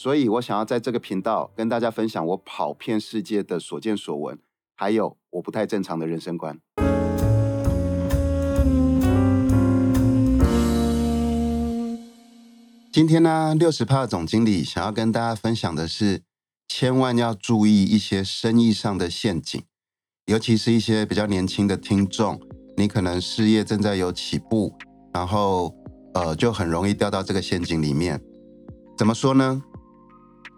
所以我想要在这个频道跟大家分享我跑遍世界的所见所闻，还有我不太正常的人生观。今天呢，六十趴总经理想要跟大家分享的是，千万要注意一些生意上的陷阱，尤其是一些比较年轻的听众，你可能事业正在有起步，然后呃，就很容易掉到这个陷阱里面。怎么说呢？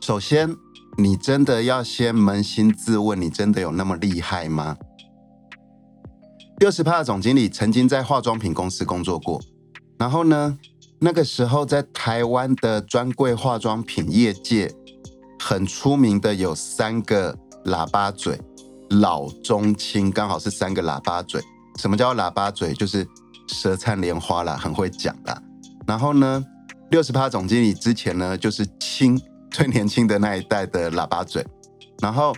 首先，你真的要先扪心自问，你真的有那么厉害吗？六十趴的总经理曾经在化妆品公司工作过，然后呢，那个时候在台湾的专柜化妆品业界很出名的有三个喇叭嘴，老中青刚好是三个喇叭嘴。什么叫喇叭嘴？就是舌灿莲花啦，很会讲啦。然后呢，六十趴总经理之前呢就是青。最年轻的那一代的喇叭嘴，然后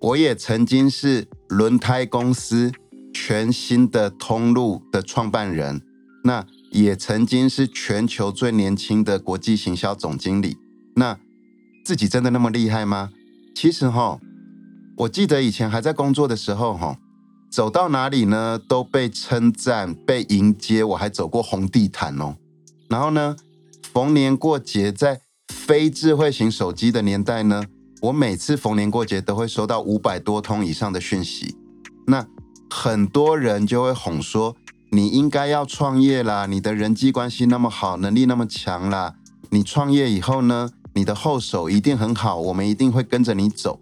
我也曾经是轮胎公司全新的通路的创办人，那也曾经是全球最年轻的国际行销总经理。那自己真的那么厉害吗？其实哈，我记得以前还在工作的时候哈，走到哪里呢都被称赞、被迎接，我还走过红地毯哦。然后呢，逢年过节在非智慧型手机的年代呢，我每次逢年过节都会收到五百多通以上的讯息，那很多人就会哄说，你应该要创业啦，你的人际关系那么好，能力那么强啦，你创业以后呢，你的后手一定很好，我们一定会跟着你走。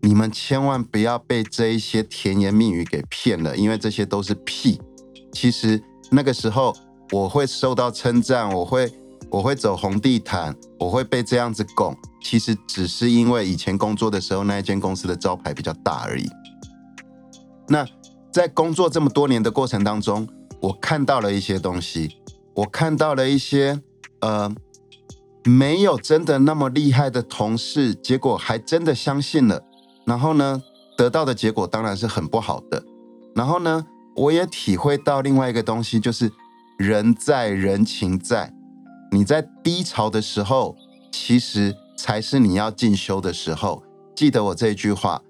你们千万不要被这一些甜言蜜语给骗了，因为这些都是屁。其实那个时候我会受到称赞，我会。我会走红地毯，我会被这样子拱，其实只是因为以前工作的时候那一间公司的招牌比较大而已。那在工作这么多年的过程当中，我看到了一些东西，我看到了一些呃没有真的那么厉害的同事，结果还真的相信了，然后呢得到的结果当然是很不好的。然后呢，我也体会到另外一个东西，就是人在人情在。你在低潮的时候，其实才是你要进修的时候。记得我这句话：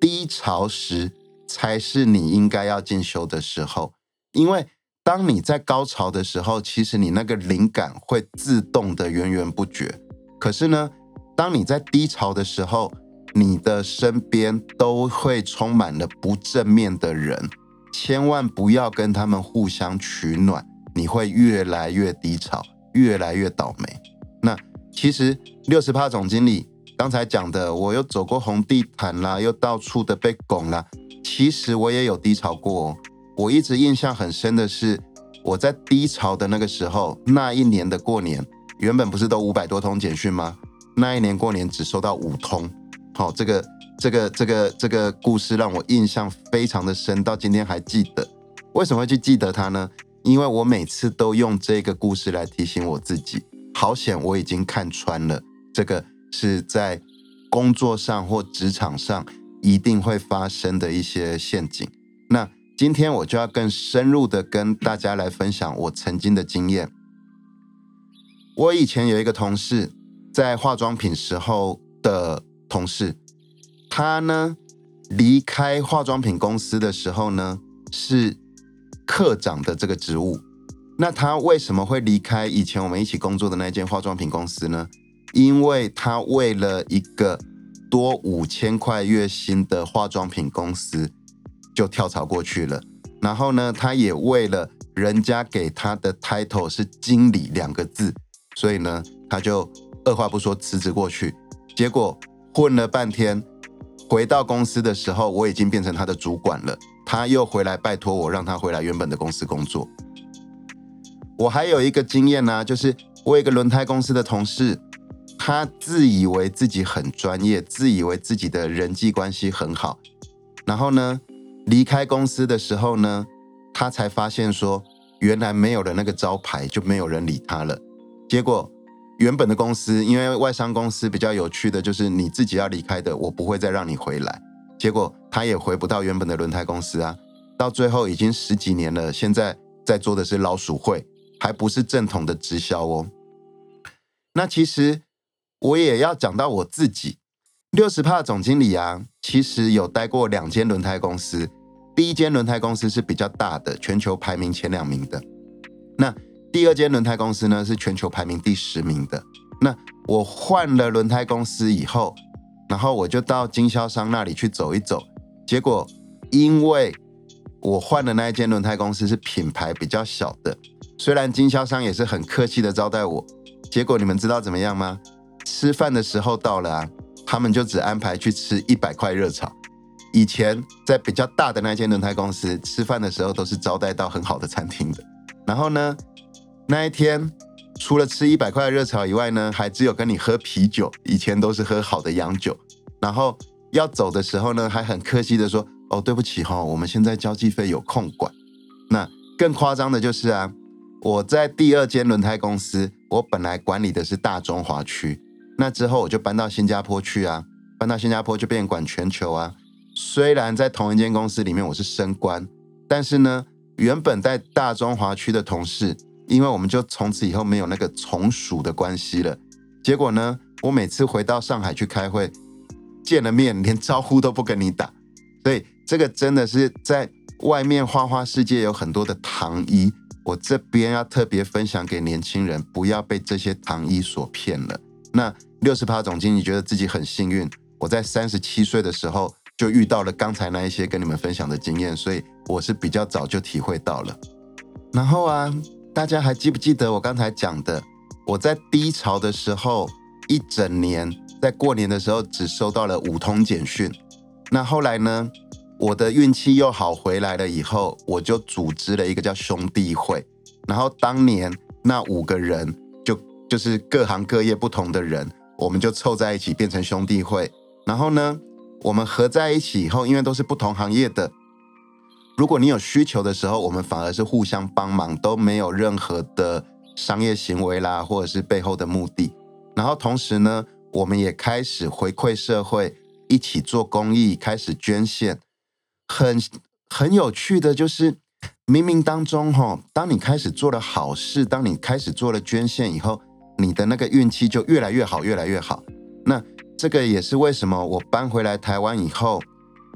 低潮时才是你应该要进修的时候。因为当你在高潮的时候，其实你那个灵感会自动的源源不绝。可是呢，当你在低潮的时候，你的身边都会充满了不正面的人，千万不要跟他们互相取暖，你会越来越低潮。越来越倒霉。那其实六十趴总经理刚才讲的，我又走过红地毯啦，又到处的被拱啦。其实我也有低潮过。我一直印象很深的是，我在低潮的那个时候，那一年的过年，原本不是都五百多通简讯吗？那一年过年只收到五通。好，这个这个这个这个故事让我印象非常的深，到今天还记得。为什么会去记得它呢？因为我每次都用这个故事来提醒我自己，好险我已经看穿了，这个是在工作上或职场上一定会发生的一些陷阱。那今天我就要更深入的跟大家来分享我曾经的经验。我以前有一个同事，在化妆品时候的同事，他呢离开化妆品公司的时候呢是。科长的这个职务，那他为什么会离开以前我们一起工作的那间化妆品公司呢？因为他为了一个多五千块月薪的化妆品公司就跳槽过去了。然后呢，他也为了人家给他的 title 是经理两个字，所以呢，他就二话不说辞职过去。结果混了半天，回到公司的时候，我已经变成他的主管了。他又回来拜托我，让他回来原本的公司工作。我还有一个经验呢，就是我有一个轮胎公司的同事，他自以为自己很专业，自以为自己的人际关系很好，然后呢，离开公司的时候呢，他才发现说，原来没有了那个招牌，就没有人理他了。结果原本的公司，因为外商公司比较有趣的就是你自己要离开的，我不会再让你回来。结果他也回不到原本的轮胎公司啊，到最后已经十几年了，现在在做的是老鼠会，还不是正统的直销哦。那其实我也要讲到我自己，六十帕总经理啊，其实有待过两间轮胎公司。第一间轮胎公司是比较大的，全球排名前两名的。那第二间轮胎公司呢，是全球排名第十名的。那我换了轮胎公司以后，然后我就到经销商那里去走一走。结果因为我换的那一间轮胎公司是品牌比较小的，虽然经销商也是很客气的招待我。结果你们知道怎么样吗？吃饭的时候到了啊，他们就只安排去吃一百块热炒。以前在比较大的那间轮胎公司吃饭的时候，都是招待到很好的餐厅的。然后呢，那一天除了吃一百块的热炒以外呢，还只有跟你喝啤酒。以前都是喝好的洋酒。然后要走的时候呢，还很客气的说：“哦，对不起哈，我们现在交际费有空管。”那更夸张的就是啊。我在第二间轮胎公司，我本来管理的是大中华区，那之后我就搬到新加坡去啊，搬到新加坡就变管全球啊。虽然在同一间公司里面我是升官，但是呢，原本在大中华区的同事，因为我们就从此以后没有那个从属的关系了。结果呢，我每次回到上海去开会，见了面连招呼都不跟你打，所以这个真的是在外面花花世界有很多的糖衣。我这边要特别分享给年轻人，不要被这些糖衣所骗了。那六十趴总经理觉得自己很幸运，我在三十七岁的时候就遇到了刚才那一些跟你们分享的经验，所以我是比较早就体会到了。然后啊，大家还记不记得我刚才讲的？我在低潮的时候，一整年在过年的时候只收到了五通简讯。那后来呢？我的运气又好回来了以后，我就组织了一个叫兄弟会，然后当年那五个人就就是各行各业不同的人，我们就凑在一起变成兄弟会。然后呢，我们合在一起以后，因为都是不同行业的，如果你有需求的时候，我们反而是互相帮忙，都没有任何的商业行为啦，或者是背后的目的。然后同时呢，我们也开始回馈社会，一起做公益，开始捐献。很很有趣的就是，冥冥当中哈，当你开始做了好事，当你开始做了捐献以后，你的那个运气就越来越好，越来越好。那这个也是为什么我搬回来台湾以后，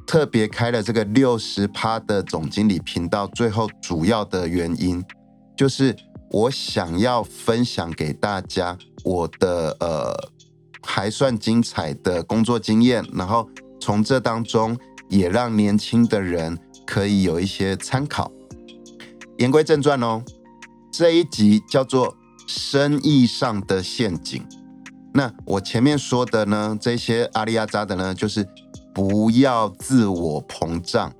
特别开了这个六十趴的总经理频道，最后主要的原因，就是我想要分享给大家我的呃还算精彩的工作经验，然后从这当中。也让年轻的人可以有一些参考。言归正传哦，这一集叫做“生意上的陷阱”。那我前面说的呢，这些阿里亚扎的呢，就是不要自我膨胀。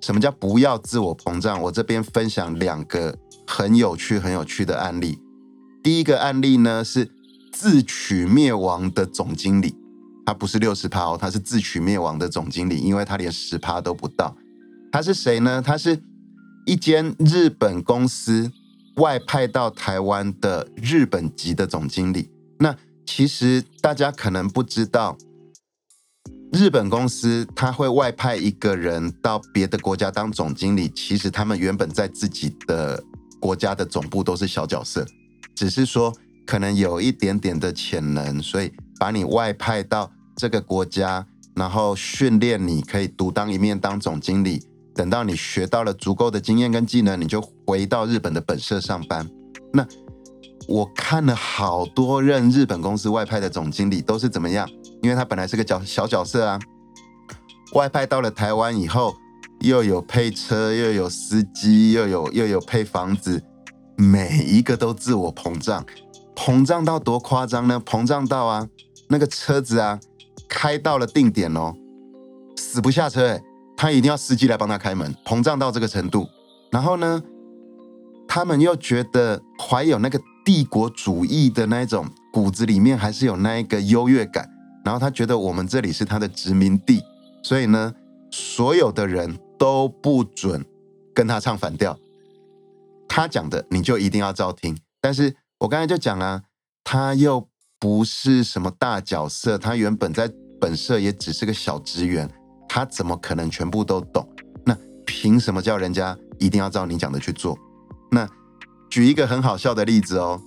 什么叫不要自我膨胀？我这边分享两个很有趣、很有趣的案例。第一个案例呢，是自取灭亡的总经理。他不是六十趴哦，他是自取灭亡的总经理，因为他连十趴都不到。他是谁呢？他是一间日本公司外派到台湾的日本籍的总经理。那其实大家可能不知道，日本公司他会外派一个人到别的国家当总经理，其实他们原本在自己的国家的总部都是小角色，只是说可能有一点点的潜能，所以把你外派到。这个国家，然后训练你可以独当一面当总经理。等到你学到了足够的经验跟技能，你就回到日本的本社上班。那我看了好多任日本公司外派的总经理都是怎么样？因为他本来是个角小角色啊，外派到了台湾以后，又有配车，又有司机，又有又有配房子，每一个都自我膨胀，膨胀到多夸张呢？膨胀到啊，那个车子啊。开到了定点哦，死不下车哎，他一定要司机来帮他开门，膨胀到这个程度。然后呢，他们又觉得怀有那个帝国主义的那种骨子里面还是有那一个优越感，然后他觉得我们这里是他的殖民地，所以呢，所有的人都不准跟他唱反调，他讲的你就一定要照听。但是我刚才就讲了，他又不是什么大角色，他原本在本社也只是个小职员，他怎么可能全部都懂？那凭什么叫人家一定要照你讲的去做？那举一个很好笑的例子哦。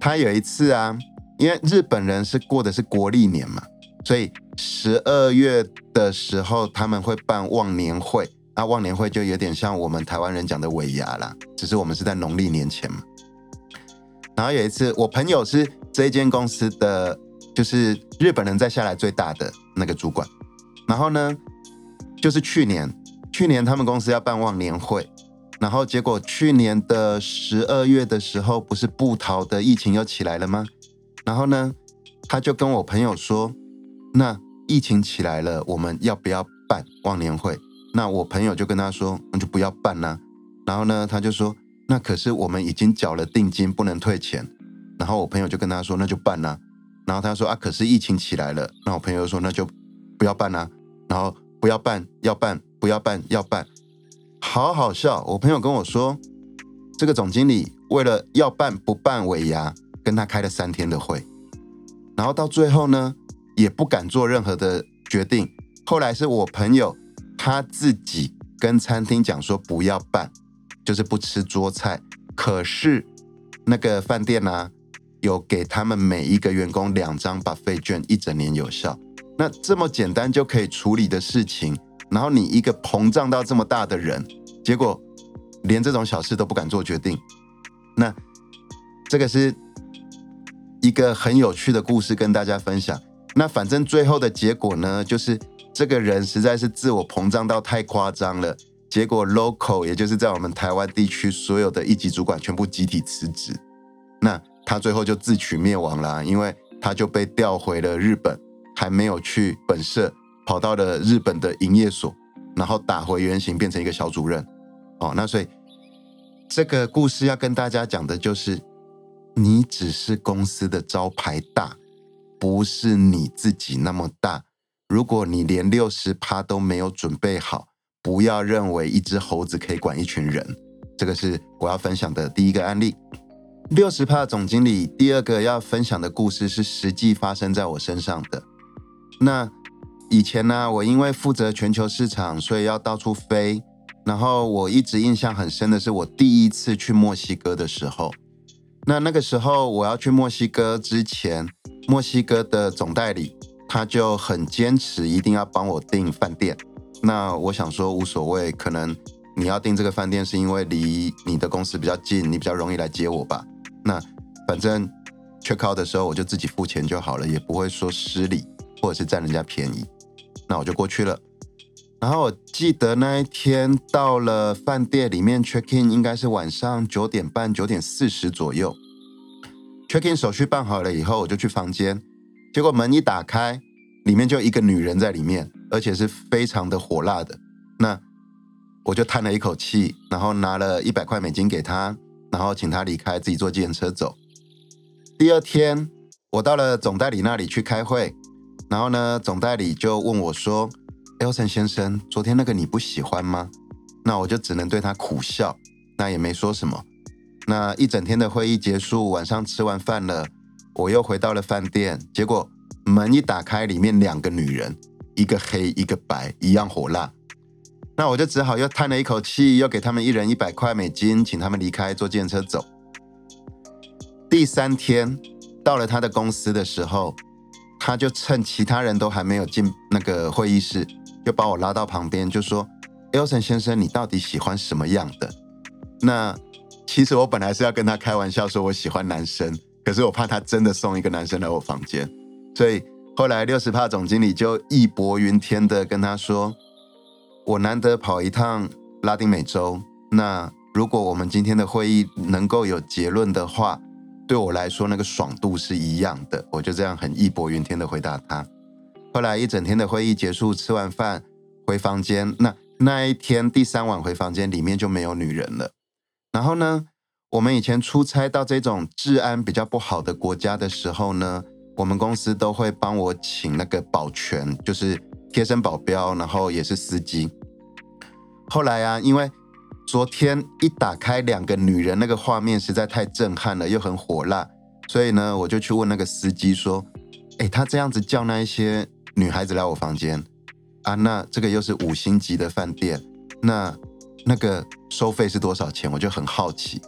他有一次啊，因为日本人是过的是国历年嘛，所以十二月的时候他们会办忘年会，那忘年会就有点像我们台湾人讲的尾牙啦，只是我们是在农历年前嘛。然后有一次，我朋友是这一间公司的，就是日本人在下来最大的那个主管，然后呢，就是去年，去年他们公司要办忘年会。然后结果去年的十二月的时候，不是布桃的疫情又起来了吗？然后呢，他就跟我朋友说：“那疫情起来了，我们要不要办忘年会？”那我朋友就跟他说：“那就不要办啦。”然后呢，他就说：“那可是我们已经缴了定金，不能退钱。”然后我朋友就跟他说：“那就办啦。”然后他说：“啊，可是疫情起来了。”那我朋友说：“那就不要办啦。”然后不要办，要办，不要办，要办。好好笑！我朋友跟我说，这个总经理为了要办不办尾牙，跟他开了三天的会，然后到最后呢，也不敢做任何的决定。后来是我朋友他自己跟餐厅讲说不要办，就是不吃桌菜。可是那个饭店呢，有给他们每一个员工两张把费券，一整年有效。那这么简单就可以处理的事情。然后你一个膨胀到这么大的人，结果连这种小事都不敢做决定，那这个是一个很有趣的故事跟大家分享。那反正最后的结果呢，就是这个人实在是自我膨胀到太夸张了，结果 local 也就是在我们台湾地区所有的一级主管全部集体辞职，那他最后就自取灭亡了，因为他就被调回了日本，还没有去本社。跑到了日本的营业所，然后打回原形，变成一个小主任。哦，那所以这个故事要跟大家讲的就是，你只是公司的招牌大，不是你自己那么大。如果你连六十趴都没有准备好，不要认为一只猴子可以管一群人。这个是我要分享的第一个案例。六十趴总经理第二个要分享的故事是实际发生在我身上的。那。以前呢，我因为负责全球市场，所以要到处飞。然后我一直印象很深的是，我第一次去墨西哥的时候。那那个时候我要去墨西哥之前，墨西哥的总代理他就很坚持，一定要帮我订饭店。那我想说无所谓，可能你要订这个饭店是因为离你的公司比较近，你比较容易来接我吧。那反正 check out 的时候我就自己付钱就好了，也不会说失礼或者是占人家便宜。那我就过去了，然后我记得那一天到了饭店里面 check in，应该是晚上九点半、九点四十左右。check in 手续办好了以后，我就去房间，结果门一打开，里面就一个女人在里面，而且是非常的火辣的。那我就叹了一口气，然后拿了一百块美金给她，然后请她离开，自己坐计程车走。第二天，我到了总代理那里去开会。然后呢，总代理就问我说姚晨先生，昨天那个你不喜欢吗？”那我就只能对他苦笑，那也没说什么。那一整天的会议结束，晚上吃完饭了，我又回到了饭店。结果门一打开，里面两个女人，一个黑一个白，一样火辣。那我就只好又叹了一口气，又给他们一人一百块美金，请他们离开，坐电车走。第三天到了他的公司的时候。他就趁其他人都还没有进那个会议室，就把我拉到旁边，就说：“Elson 先生，你到底喜欢什么样的？”那其实我本来是要跟他开玩笑说我喜欢男生，可是我怕他真的送一个男生来我房间，所以后来六十帕总经理就义薄云天的跟他说：“我难得跑一趟拉丁美洲，那如果我们今天的会议能够有结论的话。”对我来说，那个爽度是一样的。我就这样很义薄云天的回答他。后来一整天的会议结束，吃完饭回房间。那那一天第三晚回房间，里面就没有女人了。然后呢，我们以前出差到这种治安比较不好的国家的时候呢，我们公司都会帮我请那个保全，就是贴身保镖，然后也是司机。后来啊，因为昨天一打开两个女人那个画面实在太震撼了，又很火辣，所以呢，我就去问那个司机说：“哎，他这样子叫那一些女孩子来我房间啊？那这个又是五星级的饭店，那那个收费是多少钱？”我就很好奇。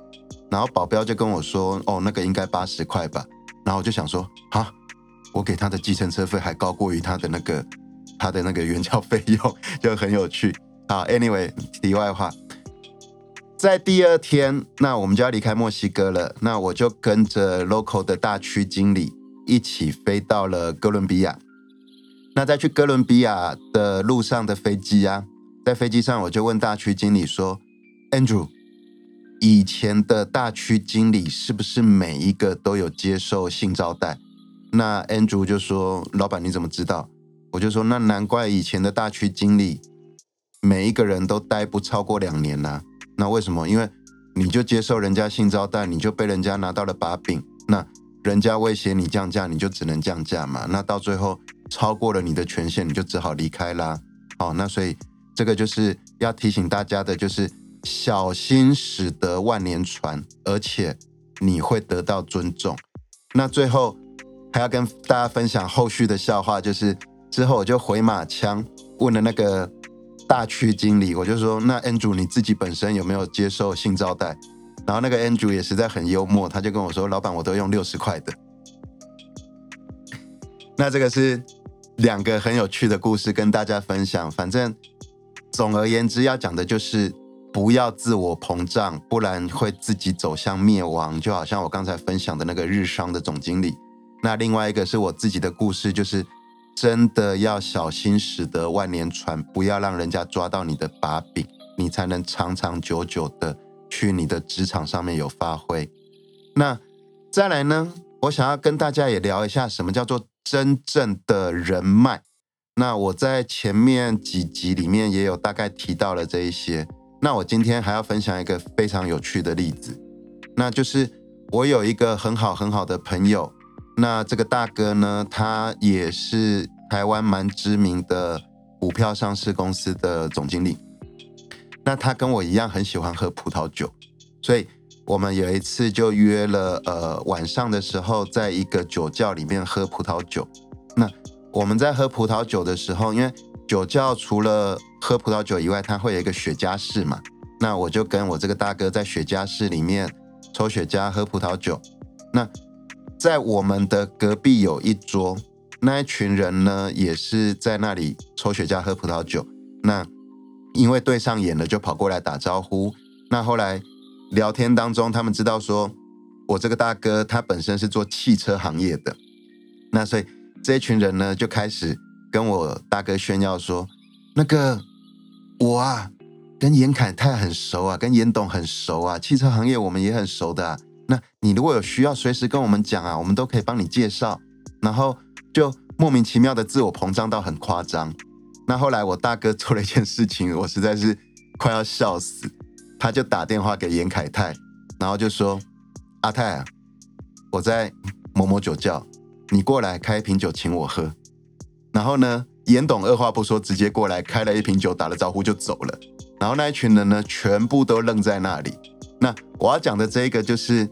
然后保镖就跟我说：“哦，那个应该八十块吧。”然后我就想说：“啊，我给他的计程车费还高过于他的那个他的那个原价费用，就很有趣。”好，Anyway，题外话，在第二天，那我们就要离开墨西哥了。那我就跟着 local 的大区经理一起飞到了哥伦比亚。那在去哥伦比亚的路上的飞机啊，在飞机上我就问大区经理说：“Andrew。”以前的大区经理是不是每一个都有接受性招待？那 Andrew 就说：“老板你怎么知道？”我就说：“那难怪以前的大区经理每一个人都待不超过两年呐。那为什么？因为你就接受人家性招待，你就被人家拿到了把柄。那人家威胁你降价，你就只能降价嘛。那到最后超过了你的权限，你就只好离开啦。好，那所以这个就是要提醒大家的，就是。小心使得万年船，而且你会得到尊重。那最后还要跟大家分享后续的笑话，就是之后我就回马枪问了那个大区经理，我就说：“那 n 主你自己本身有没有接受性招待？”然后那个 Andrew 也实在很幽默，他就跟我说：“老板，我都用六十块的。” 那这个是两个很有趣的故事跟大家分享。反正总而言之，要讲的就是。不要自我膨胀，不然会自己走向灭亡。就好像我刚才分享的那个日商的总经理。那另外一个是我自己的故事，就是真的要小心驶得万年船，不要让人家抓到你的把柄，你才能长长久久的去你的职场上面有发挥。那再来呢，我想要跟大家也聊一下，什么叫做真正的人脉。那我在前面几集里面也有大概提到了这一些。那我今天还要分享一个非常有趣的例子，那就是我有一个很好很好的朋友，那这个大哥呢，他也是台湾蛮知名的股票上市公司的总经理。那他跟我一样很喜欢喝葡萄酒，所以我们有一次就约了，呃，晚上的时候在一个酒窖里面喝葡萄酒。那我们在喝葡萄酒的时候，因为酒窖除了喝葡萄酒以外，它会有一个雪茄室嘛？那我就跟我这个大哥在雪茄室里面抽雪茄、喝葡萄酒。那在我们的隔壁有一桌，那一群人呢也是在那里抽雪茄、喝葡萄酒。那因为对上眼了，就跑过来打招呼。那后来聊天当中，他们知道说我这个大哥他本身是做汽车行业的，那所以这一群人呢就开始。跟我大哥炫耀说：“那个我啊，跟严凯泰很熟啊，跟严董很熟啊，汽车行业我们也很熟的。那你如果有需要，随时跟我们讲啊，我们都可以帮你介绍。然后就莫名其妙的自我膨胀到很夸张。那后来我大哥做了一件事情，我实在是快要笑死。他就打电话给严凯泰，然后就说：阿泰啊，我在某某酒窖，你过来开一瓶酒请我喝。”然后呢，严董二话不说，直接过来开了一瓶酒，打了招呼就走了。然后那一群人呢，全部都愣在那里。那我要讲的这个，就是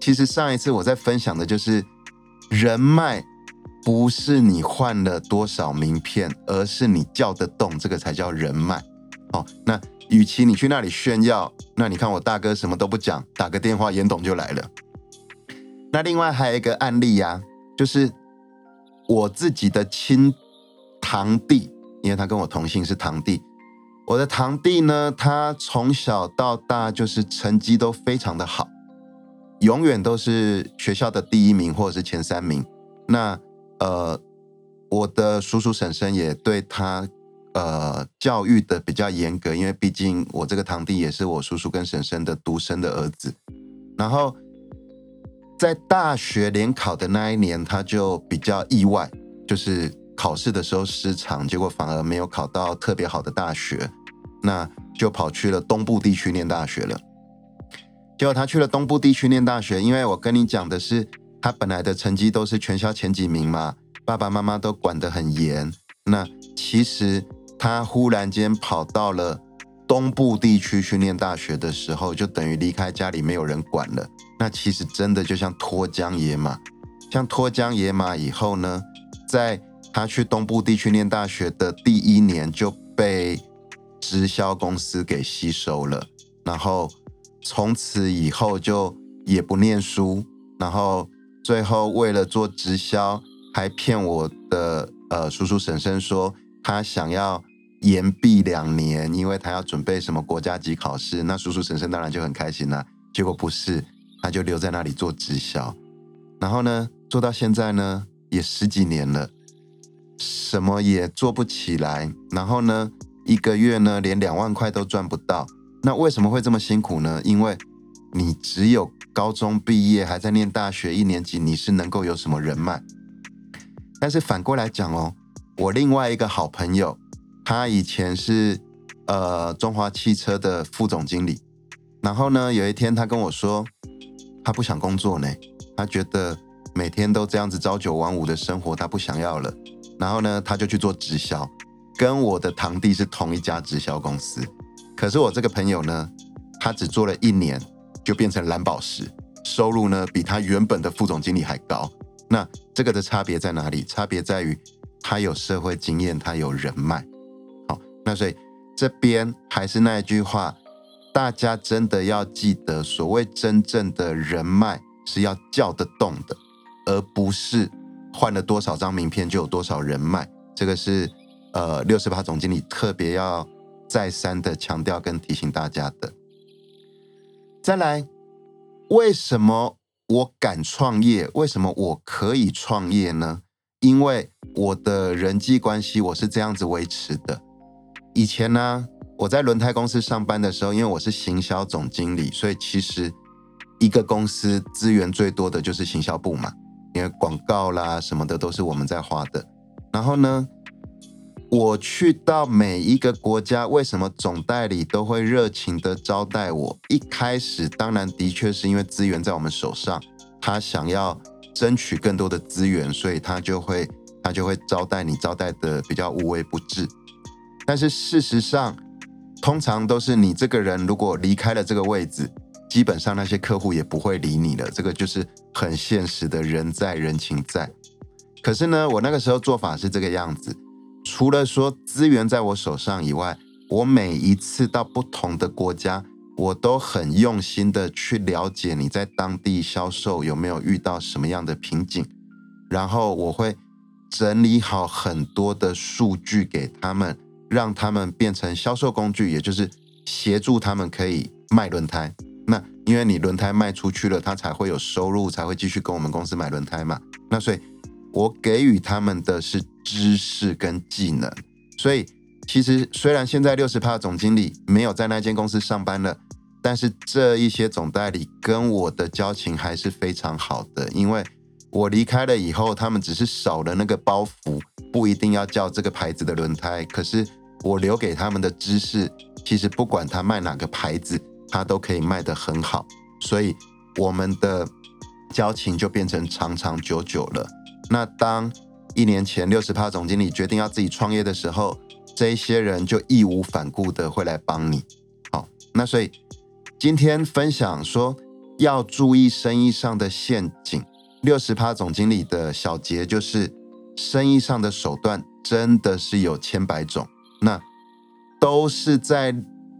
其实上一次我在分享的，就是人脉不是你换了多少名片，而是你叫得动，这个才叫人脉。哦，那与其你去那里炫耀，那你看我大哥什么都不讲，打个电话，严董就来了。那另外还有一个案例呀，就是。我自己的亲堂弟，因为他跟我同姓是堂弟。我的堂弟呢，他从小到大就是成绩都非常的好，永远都是学校的第一名或者是前三名。那呃，我的叔叔婶婶也对他呃教育的比较严格，因为毕竟我这个堂弟也是我叔叔跟婶婶的独生的儿子。然后。在大学联考的那一年，他就比较意外，就是考试的时候失常，结果反而没有考到特别好的大学，那就跑去了东部地区念大学了。结果他去了东部地区念大学，因为我跟你讲的是，他本来的成绩都是全校前几名嘛，爸爸妈妈都管得很严。那其实他忽然间跑到了东部地区去念大学的时候，就等于离开家里没有人管了。那其实真的就像脱缰野马，像脱缰野马以后呢，在他去东部地区念大学的第一年就被直销公司给吸收了，然后。从此以后就也不念书，然后最后为了做直销，还骗我的呃叔叔婶婶说他想要延毕两年，因为他要准备什么国家级考试。那叔叔婶婶当然就很开心了。结果不是，他就留在那里做直销，然后呢做到现在呢也十几年了，什么也做不起来，然后呢一个月呢连两万块都赚不到。那为什么会这么辛苦呢？因为你只有高中毕业，还在念大学一年级，你是能够有什么人脉？但是反过来讲哦，我另外一个好朋友，他以前是呃中华汽车的副总经理，然后呢有一天他跟我说，他不想工作呢，他觉得每天都这样子朝九晚五的生活，他不想要了，然后呢他就去做直销，跟我的堂弟是同一家直销公司。可是我这个朋友呢，他只做了一年就变成蓝宝石，收入呢比他原本的副总经理还高。那这个的差别在哪里？差别在于他有社会经验，他有人脉。好，那所以这边还是那一句话，大家真的要记得，所谓真正的人脉是要叫得动的，而不是换了多少张名片就有多少人脉。这个是呃六十八总经理特别要。再三的强调跟提醒大家的。再来，为什么我敢创业？为什么我可以创业呢？因为我的人际关系我是这样子维持的。以前呢，我在轮胎公司上班的时候，因为我是行销总经理，所以其实一个公司资源最多的就是行销部嘛，因为广告啦什么的都是我们在花的。然后呢？我去到每一个国家，为什么总代理都会热情的招待我？一开始当然的确是因为资源在我们手上，他想要争取更多的资源，所以他就会他就会招待你，招待的比较无微不至。但是事实上，通常都是你这个人如果离开了这个位置，基本上那些客户也不会理你了。这个就是很现实的人在人情在。可是呢，我那个时候做法是这个样子。除了说资源在我手上以外，我每一次到不同的国家，我都很用心的去了解你在当地销售有没有遇到什么样的瓶颈，然后我会整理好很多的数据给他们，让他们变成销售工具，也就是协助他们可以卖轮胎。那因为你轮胎卖出去了，他才会有收入，才会继续跟我们公司买轮胎嘛。那所以。我给予他们的是知识跟技能，所以其实虽然现在六十趴总经理没有在那间公司上班了，但是这一些总代理跟我的交情还是非常好的。因为我离开了以后，他们只是少了那个包袱，不一定要叫这个牌子的轮胎，可是我留给他们的知识，其实不管他卖哪个牌子，他都可以卖得很好，所以我们的交情就变成长长久久了。那当一年前六十趴总经理决定要自己创业的时候，这一些人就义无反顾的会来帮你。好，那所以今天分享说要注意生意上的陷阱。六十趴总经理的小结就是，生意上的手段真的是有千百种，那都是在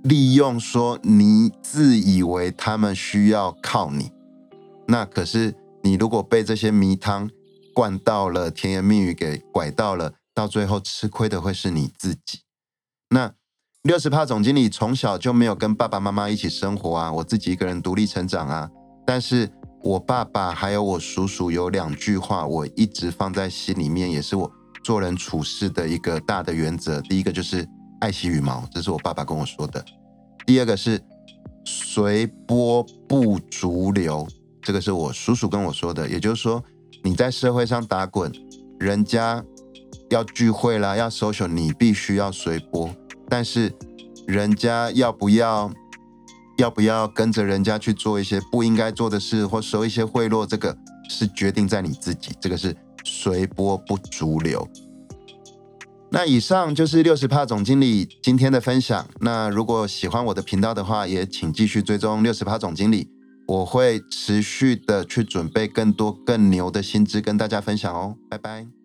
利用说你自以为他们需要靠你，那可是你如果被这些迷汤。惯到了甜言蜜语，给拐到了，到最后吃亏的会是你自己。那六十帕总经理从小就没有跟爸爸妈妈一起生活啊，我自己一个人独立成长啊。但是我爸爸还有我叔叔有两句话，我一直放在心里面，也是我做人处事的一个大的原则。第一个就是爱惜羽毛，这是我爸爸跟我说的；第二个是随波不逐流，这个是我叔叔跟我说的。也就是说。你在社会上打滚，人家要聚会啦，要 social，你必须要随波。但是人家要不要要不要跟着人家去做一些不应该做的事，或收一些贿赂，这个是决定在你自己，这个是随波不逐流。那以上就是六十帕总经理今天的分享。那如果喜欢我的频道的话，也请继续追踪六十帕总经理，我会持续的去准备更多更牛的薪资跟大家分享哦。拜拜。